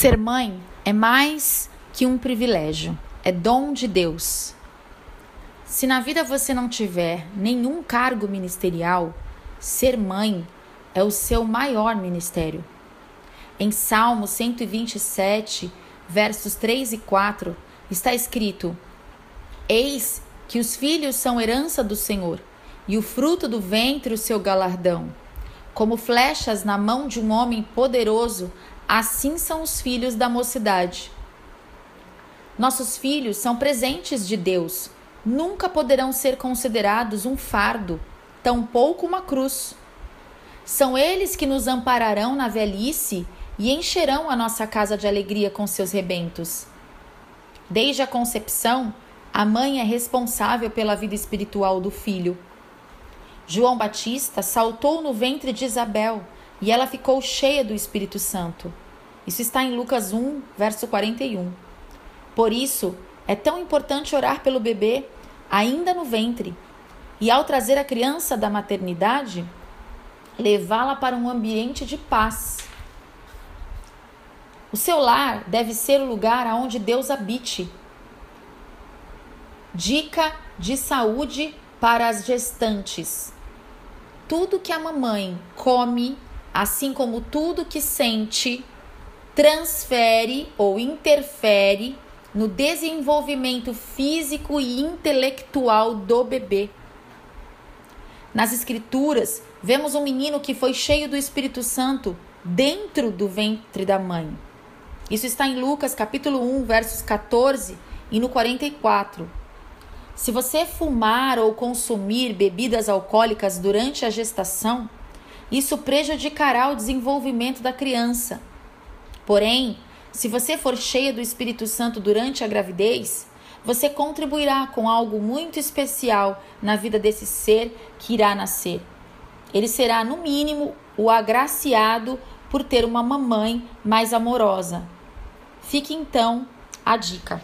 Ser mãe é mais que um privilégio, é dom de Deus. Se na vida você não tiver nenhum cargo ministerial, ser mãe é o seu maior ministério. Em Salmo 127, versos 3 e 4, está escrito: Eis que os filhos são herança do Senhor, e o fruto do ventre o seu galardão. Como flechas na mão de um homem poderoso, assim são os filhos da mocidade. Nossos filhos são presentes de Deus, nunca poderão ser considerados um fardo, tampouco uma cruz. São eles que nos ampararão na velhice e encherão a nossa casa de alegria com seus rebentos. Desde a concepção, a mãe é responsável pela vida espiritual do filho. João Batista saltou no ventre de Isabel e ela ficou cheia do Espírito Santo. Isso está em Lucas 1, verso 41. Por isso, é tão importante orar pelo bebê ainda no ventre e, ao trazer a criança da maternidade, levá-la para um ambiente de paz. O seu lar deve ser o lugar aonde Deus habite. Dica de saúde para as gestantes tudo que a mamãe come, assim como tudo que sente, transfere ou interfere no desenvolvimento físico e intelectual do bebê. Nas Escrituras, vemos um menino que foi cheio do Espírito Santo dentro do ventre da mãe. Isso está em Lucas capítulo 1, versos 14 e no 44. Se você fumar ou consumir bebidas alcoólicas durante a gestação, isso prejudicará o desenvolvimento da criança. Porém, se você for cheia do Espírito Santo durante a gravidez, você contribuirá com algo muito especial na vida desse ser que irá nascer. Ele será, no mínimo, o agraciado por ter uma mamãe mais amorosa. Fique então a dica.